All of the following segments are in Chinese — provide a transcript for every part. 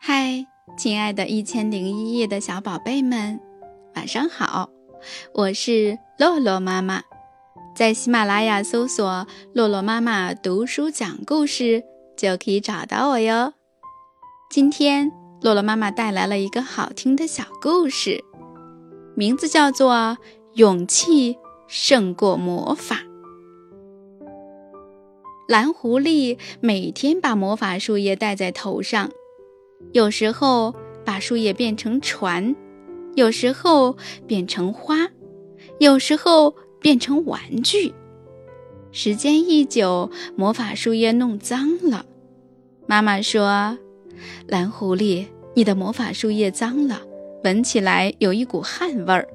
嗨，亲爱的《一千零一夜》的小宝贝们，晚上好！我是洛洛妈妈，在喜马拉雅搜索“洛洛妈妈读书讲故事”就可以找到我哟。今天，洛洛妈妈带来了一个好听的小故事，名字叫做《勇气胜过魔法》。蓝狐狸每天把魔法树叶戴在头上。有时候把树叶变成船，有时候变成花，有时候变成玩具。时间一久，魔法树叶弄脏了。妈妈说：“蓝狐狸，你的魔法树叶脏了，闻起来有一股汗味儿。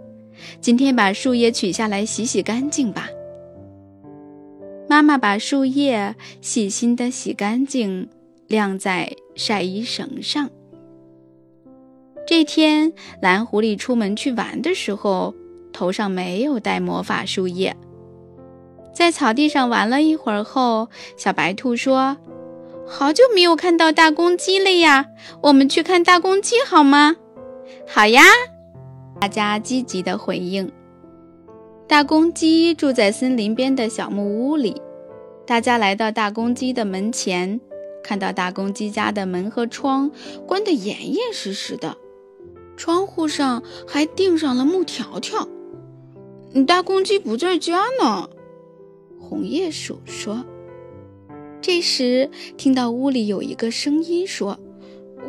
今天把树叶取下来洗洗干净吧。”妈妈把树叶细心地洗干净。晾在晒衣绳上。这天，蓝狐狸出门去玩的时候，头上没有戴魔法树叶。在草地上玩了一会儿后，小白兔说：“好久没有看到大公鸡了呀，我们去看大公鸡好吗？”“好呀！”大家积极地回应。大公鸡住在森林边的小木屋里。大家来到大公鸡的门前。看到大公鸡家的门和窗关得严严实实的，窗户上还钉上了木条条。大公鸡不在家呢，红叶鼠说。这时听到屋里有一个声音说：“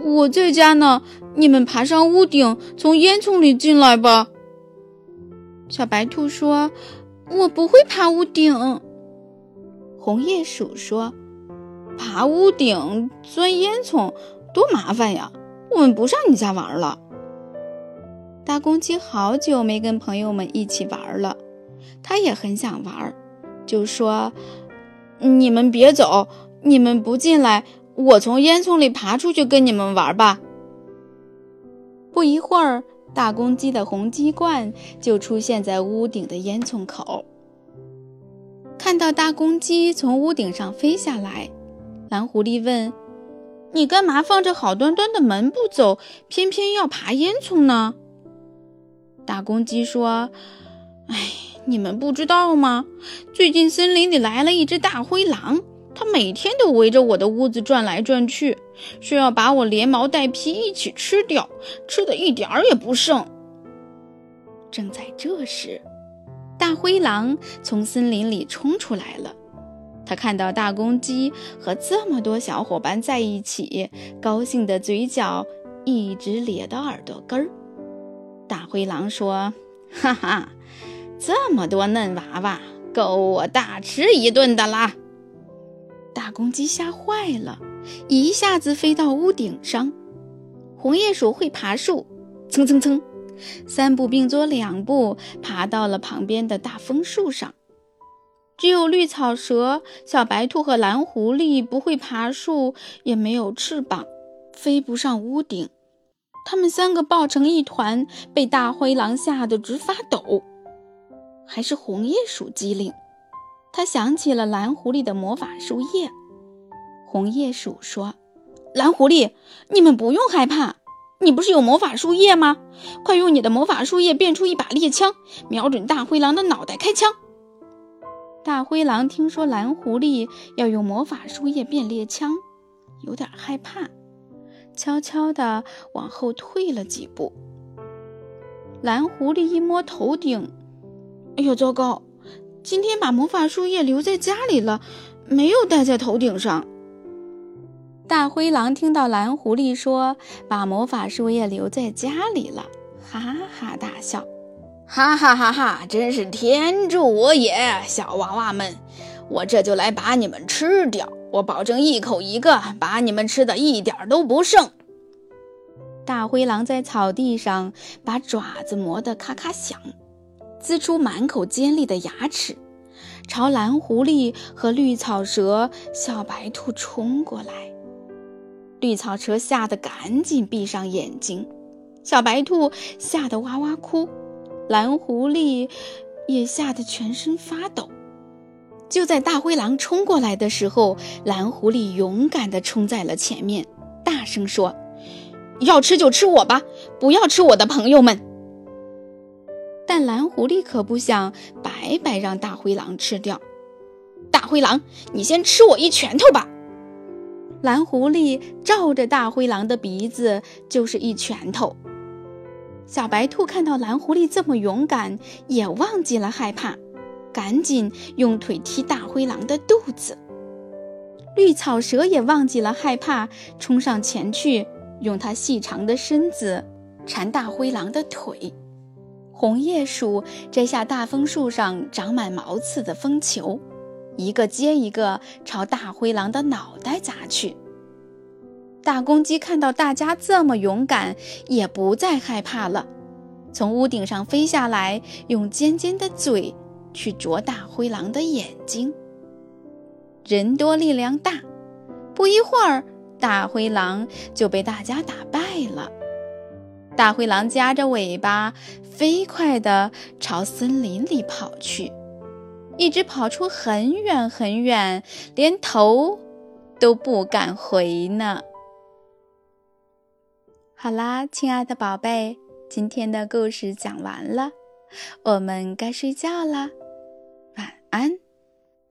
我在家呢，你们爬上屋顶，从烟囱里进来吧。”小白兔说：“我不会爬屋顶。”红叶鼠说。爬屋顶、钻烟囱，多麻烦呀！我们不上你家玩了。大公鸡好久没跟朋友们一起玩了，它也很想玩，就说：“你们别走，你们不进来，我从烟囱里爬出去跟你们玩吧。”不一会儿，大公鸡的红鸡冠就出现在屋顶的烟囱口。看到大公鸡从屋顶上飞下来。蓝狐狸问：“你干嘛放着好端端的门不走，偏偏要爬烟囱呢？”大公鸡说：“哎，你们不知道吗？最近森林里来了一只大灰狼，它每天都围着我的屋子转来转去，说要把我连毛带皮一起吃掉，吃的一点儿也不剩。”正在这时，大灰狼从森林里冲出来了。他看到大公鸡和这么多小伙伴在一起，高兴的嘴角一直咧到耳朵根儿。大灰狼说：“哈哈，这么多嫩娃娃，够我大吃一顿的啦！”大公鸡吓坏了，一下子飞到屋顶上。红叶鼠会爬树，蹭蹭蹭，三步并作两步爬到了旁边的大枫树上。只有绿草蛇、小白兔和蓝狐狸不会爬树，也没有翅膀，飞不上屋顶。他们三个抱成一团，被大灰狼吓得直发抖。还是红叶鼠机灵，他想起了蓝狐狸的魔法树叶。红叶鼠说：“蓝狐狸，你们不用害怕，你不是有魔法树叶吗？快用你的魔法树叶变出一把猎枪，瞄准大灰狼的脑袋开枪。”大灰狼听说蓝狐狸要用魔法树叶变猎枪，有点害怕，悄悄地往后退了几步。蓝狐狸一摸头顶，哎呦，糟糕！今天把魔法树叶留在家里了，没有戴在头顶上。大灰狼听到蓝狐狸说把魔法树叶留在家里了，哈哈大笑。哈哈哈哈！真是天助我也，小娃娃们，我这就来把你们吃掉，我保证一口一个，把你们吃的一点都不剩。大灰狼在草地上把爪子磨得咔咔响，呲出满口尖利的牙齿，朝蓝狐狸和绿草蛇、小白兔冲过来。绿草蛇吓得赶紧闭上眼睛，小白兔吓得哇哇哭。蓝狐狸也吓得全身发抖。就在大灰狼冲过来的时候，蓝狐狸勇敢地冲在了前面，大声说：“要吃就吃我吧，不要吃我的朋友们。但蓝狐狸可不想白白让大灰狼吃掉。大灰狼，你先吃我一拳头吧！蓝狐狸照着大灰狼的鼻子就是一拳头。小白兔看到蓝狐狸这么勇敢，也忘记了害怕，赶紧用腿踢大灰狼的肚子。绿草蛇也忘记了害怕，冲上前去，用它细长的身子缠大灰狼的腿。红叶鼠摘下大枫树上长满毛刺的枫球，一个接一个朝大灰狼的脑袋砸去。大公鸡看到大家这么勇敢，也不再害怕了，从屋顶上飞下来，用尖尖的嘴去啄大灰狼的眼睛。人多力量大，不一会儿，大灰狼就被大家打败了。大灰狼夹着尾巴，飞快地朝森林里跑去，一直跑出很远很远，连头都不敢回呢。好啦，亲爱的宝贝，今天的故事讲完了，我们该睡觉了，晚安。